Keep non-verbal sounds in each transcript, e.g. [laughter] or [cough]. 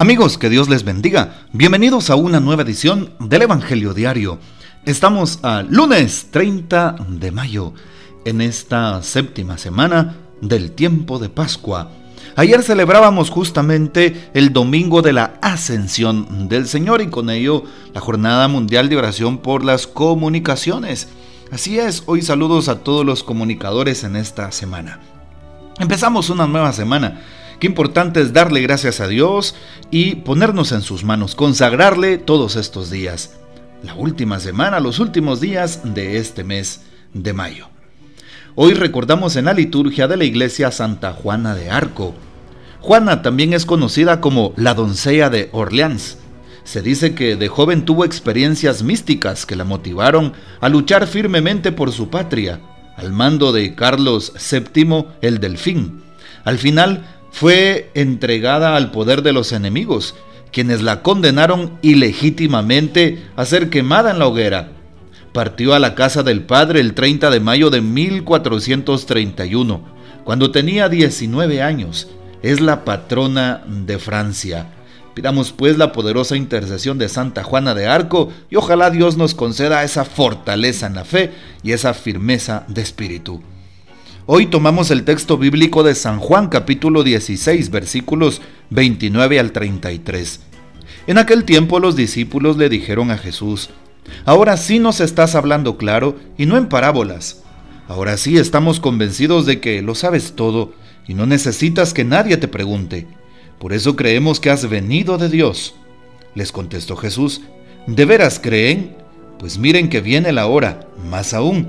Amigos, que Dios les bendiga. Bienvenidos a una nueva edición del Evangelio Diario. Estamos a lunes 30 de mayo, en esta séptima semana del tiempo de Pascua. Ayer celebrábamos justamente el domingo de la ascensión del Señor y con ello la Jornada Mundial de Oración por las Comunicaciones. Así es, hoy saludos a todos los comunicadores en esta semana. Empezamos una nueva semana Qué importante es darle gracias a Dios y ponernos en sus manos, consagrarle todos estos días. La última semana, los últimos días de este mes de mayo. Hoy recordamos en la liturgia de la iglesia Santa Juana de Arco. Juana también es conocida como la doncella de Orleans. Se dice que de joven tuvo experiencias místicas que la motivaron a luchar firmemente por su patria, al mando de Carlos VII el Delfín. Al final fue entregada al poder de los enemigos, quienes la condenaron ilegítimamente a ser quemada en la hoguera. Partió a la casa del padre el 30 de mayo de 1431, cuando tenía 19 años. Es la patrona de Francia. Pidamos pues la poderosa intercesión de Santa Juana de Arco y ojalá Dios nos conceda esa fortaleza en la fe y esa firmeza de espíritu. Hoy tomamos el texto bíblico de San Juan capítulo 16 versículos 29 al 33. En aquel tiempo los discípulos le dijeron a Jesús, Ahora sí nos estás hablando claro y no en parábolas. Ahora sí estamos convencidos de que lo sabes todo y no necesitas que nadie te pregunte. Por eso creemos que has venido de Dios. Les contestó Jesús, ¿de veras creen? Pues miren que viene la hora, más aún,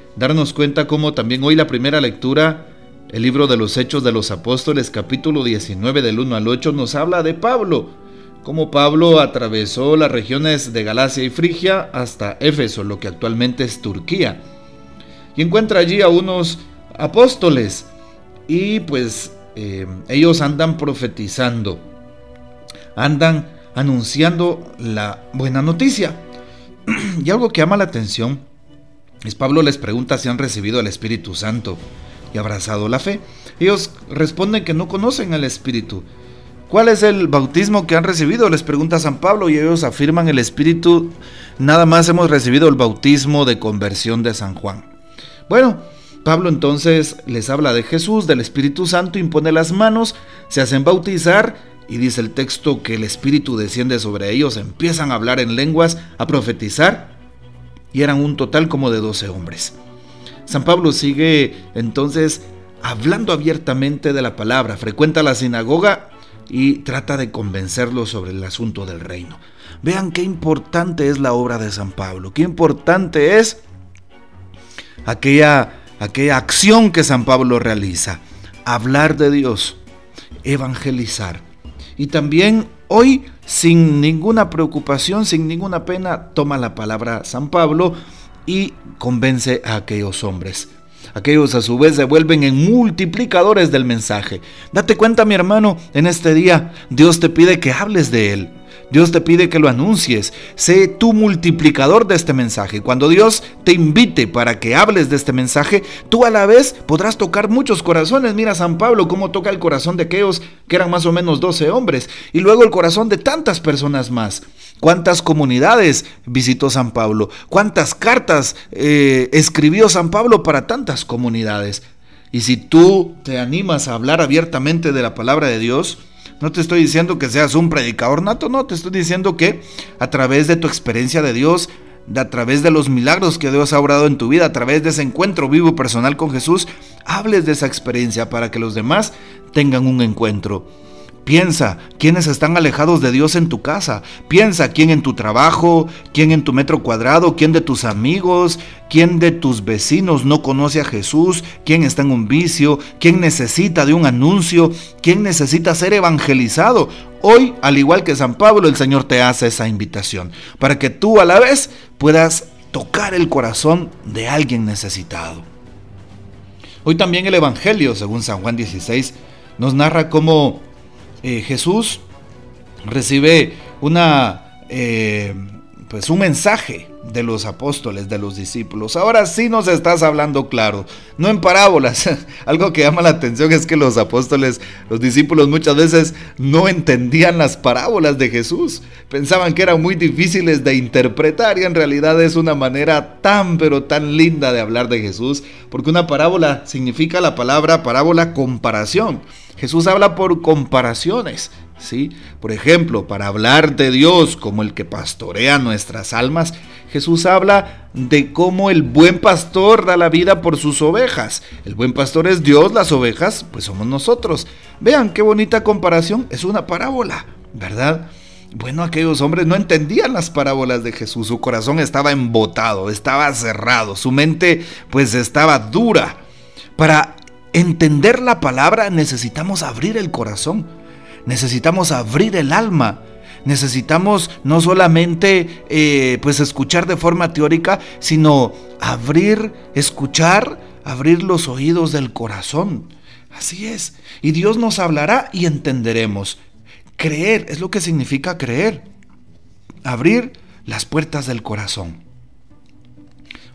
darnos cuenta cómo también hoy la primera lectura, el libro de los Hechos de los Apóstoles, capítulo 19 del 1 al 8, nos habla de Pablo, cómo Pablo atravesó las regiones de Galacia y Frigia hasta Éfeso, lo que actualmente es Turquía, y encuentra allí a unos apóstoles y pues eh, ellos andan profetizando, andan anunciando la buena noticia. [clears throat] y algo que llama la atención Pablo les pregunta si han recibido el Espíritu Santo y abrazado la fe. Ellos responden que no conocen al Espíritu. ¿Cuál es el bautismo que han recibido? Les pregunta San Pablo y ellos afirman el Espíritu. Nada más hemos recibido el bautismo de conversión de San Juan. Bueno, Pablo entonces les habla de Jesús, del Espíritu Santo, impone las manos, se hacen bautizar y dice el texto que el Espíritu desciende sobre ellos, empiezan a hablar en lenguas, a profetizar, y eran un total como de 12 hombres. San Pablo sigue entonces hablando abiertamente de la palabra, frecuenta la sinagoga y trata de convencerlos sobre el asunto del reino. Vean qué importante es la obra de San Pablo, qué importante es aquella, aquella acción que San Pablo realiza, hablar de Dios, evangelizar. Y también hoy, sin ninguna preocupación, sin ninguna pena, toma la palabra San Pablo y convence a aquellos hombres. Aquellos a su vez se vuelven en multiplicadores del mensaje. Date cuenta, mi hermano, en este día Dios te pide que hables de Él Dios te pide que lo anuncies. Sé tú multiplicador de este mensaje. Cuando Dios te invite para que hables de este mensaje, tú a la vez podrás tocar muchos corazones. Mira San Pablo cómo toca el corazón de aquellos que eran más o menos 12 hombres y luego el corazón de tantas personas más. ¿Cuántas comunidades visitó San Pablo? ¿Cuántas cartas eh, escribió San Pablo para tantas comunidades? Y si tú te animas a hablar abiertamente de la palabra de Dios, no te estoy diciendo que seas un predicador nato, no, te estoy diciendo que a través de tu experiencia de Dios, a través de los milagros que Dios ha obrado en tu vida, a través de ese encuentro vivo personal con Jesús, hables de esa experiencia para que los demás tengan un encuentro. Piensa quiénes están alejados de Dios en tu casa. Piensa quién en tu trabajo, quién en tu metro cuadrado, quién de tus amigos, quién de tus vecinos no conoce a Jesús, quién está en un vicio, quién necesita de un anuncio, quién necesita ser evangelizado. Hoy, al igual que San Pablo, el Señor te hace esa invitación para que tú a la vez puedas tocar el corazón de alguien necesitado. Hoy también el Evangelio, según San Juan 16, nos narra cómo eh, Jesús recibe una, eh, pues un mensaje de los apóstoles, de los discípulos. Ahora sí nos estás hablando claro, no en parábolas. [laughs] Algo que llama la atención es que los apóstoles, los discípulos muchas veces no entendían las parábolas de Jesús. Pensaban que eran muy difíciles de interpretar y en realidad es una manera tan pero tan linda de hablar de Jesús, porque una parábola significa la palabra parábola comparación. Jesús habla por comparaciones. ¿Sí? Por ejemplo, para hablar de Dios como el que pastorea nuestras almas, Jesús habla de cómo el buen pastor da la vida por sus ovejas. El buen pastor es Dios, las ovejas pues somos nosotros. Vean qué bonita comparación, es una parábola, ¿verdad? Bueno, aquellos hombres no entendían las parábolas de Jesús, su corazón estaba embotado, estaba cerrado, su mente pues estaba dura. Para entender la palabra necesitamos abrir el corazón, necesitamos abrir el alma necesitamos no solamente eh, pues escuchar de forma teórica, sino abrir, escuchar, abrir los oídos del corazón. Así es. Y Dios nos hablará y entenderemos. Creer es lo que significa creer. Abrir las puertas del corazón.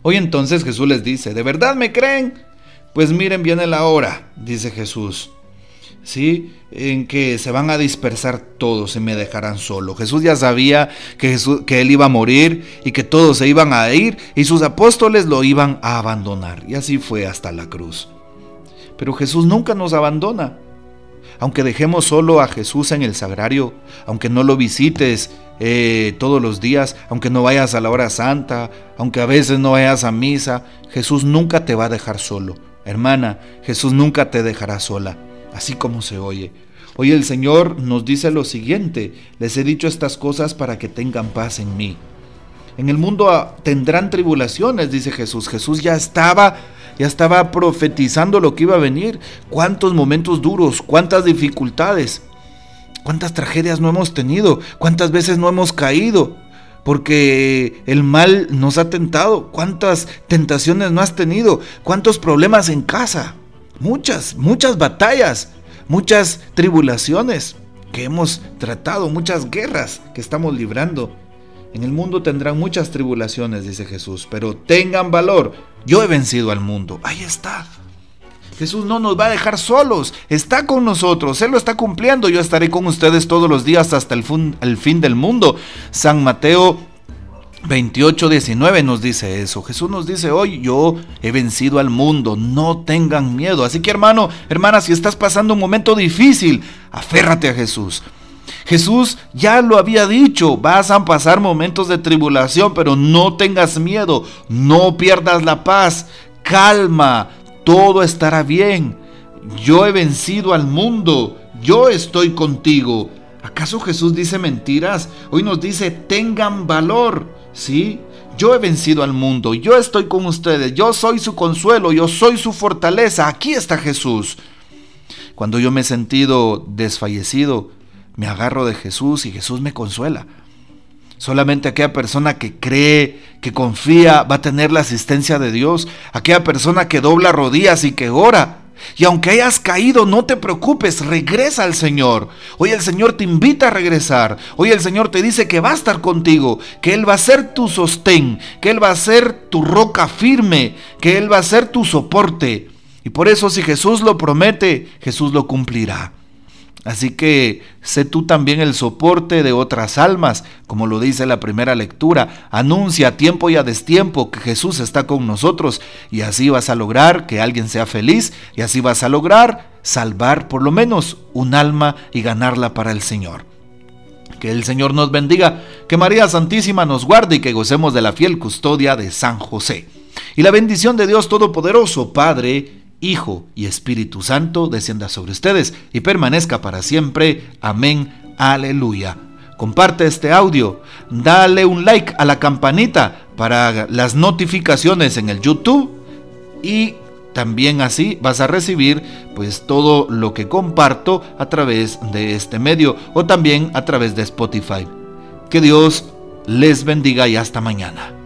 Hoy entonces Jesús les dice, ¿de verdad me creen? Pues miren, viene la hora, dice Jesús. ¿Sí? En que se van a dispersar todos y me dejarán solo. Jesús ya sabía que, él iba a morir y que todos se iban a ir y sus apóstoles lo iban a abandonar. Y así fue hasta la cruz. Pero Jesús nunca nos abandona. Aunque dejemos solo a Jesús en el sagrario, aunque no lo visites eh, todos los días, aunque no vayas a la hora santa, aunque a veces no vayas a misa, Jesús nunca te va a dejar solo. Hermana, Jesús nunca te dejará sola así como se oye. Hoy el Señor nos dice lo siguiente, les he dicho estas cosas para que tengan paz en mí. En el mundo ah, tendrán tribulaciones, dice Jesús. Jesús ya estaba, ya estaba profetizando lo que iba a venir. Cuántos momentos duros, cuántas dificultades, cuántas tragedias no hemos tenido, cuántas veces no hemos caído, porque el mal nos ha tentado. ¿Cuántas tentaciones no has tenido? ¿Cuántos problemas en casa? Muchas, muchas batallas, muchas tribulaciones que hemos tratado, muchas guerras que estamos librando. En el mundo tendrán muchas tribulaciones, dice Jesús, pero tengan valor. Yo he vencido al mundo. Ahí está. Jesús no nos va a dejar solos, está con nosotros, Él lo está cumpliendo, yo estaré con ustedes todos los días hasta el, el fin del mundo. San Mateo 28, 19 nos dice eso. Jesús nos dice hoy, yo he vencido al mundo, no tengan miedo. Así que hermano, hermana, si estás pasando un momento difícil, aférrate a Jesús. Jesús ya lo había dicho, vas a pasar momentos de tribulación, pero no tengas miedo, no pierdas la paz, calma, todo estará bien. Yo he vencido al mundo, yo estoy contigo. ¿Acaso Jesús dice mentiras? Hoy nos dice, tengan valor. ¿Sí? Yo he vencido al mundo, yo estoy con ustedes, yo soy su consuelo, yo soy su fortaleza, aquí está Jesús. Cuando yo me he sentido desfallecido, me agarro de Jesús y Jesús me consuela. Solamente aquella persona que cree, que confía, va a tener la asistencia de Dios. Aquella persona que dobla rodillas y que ora, y aunque hayas caído, no te preocupes, regresa al Señor. Hoy el Señor te invita a regresar. Hoy el Señor te dice que va a estar contigo, que Él va a ser tu sostén, que Él va a ser tu roca firme, que Él va a ser tu soporte. Y por eso si Jesús lo promete, Jesús lo cumplirá. Así que sé tú también el soporte de otras almas, como lo dice la primera lectura. Anuncia a tiempo y a destiempo que Jesús está con nosotros y así vas a lograr que alguien sea feliz y así vas a lograr salvar por lo menos un alma y ganarla para el Señor. Que el Señor nos bendiga, que María Santísima nos guarde y que gocemos de la fiel custodia de San José. Y la bendición de Dios Todopoderoso, Padre, Hijo y Espíritu Santo descienda sobre ustedes y permanezca para siempre. Amén. Aleluya. Comparte este audio, dale un like a la campanita para las notificaciones en el YouTube y también así vas a recibir pues todo lo que comparto a través de este medio o también a través de Spotify. Que Dios les bendiga y hasta mañana.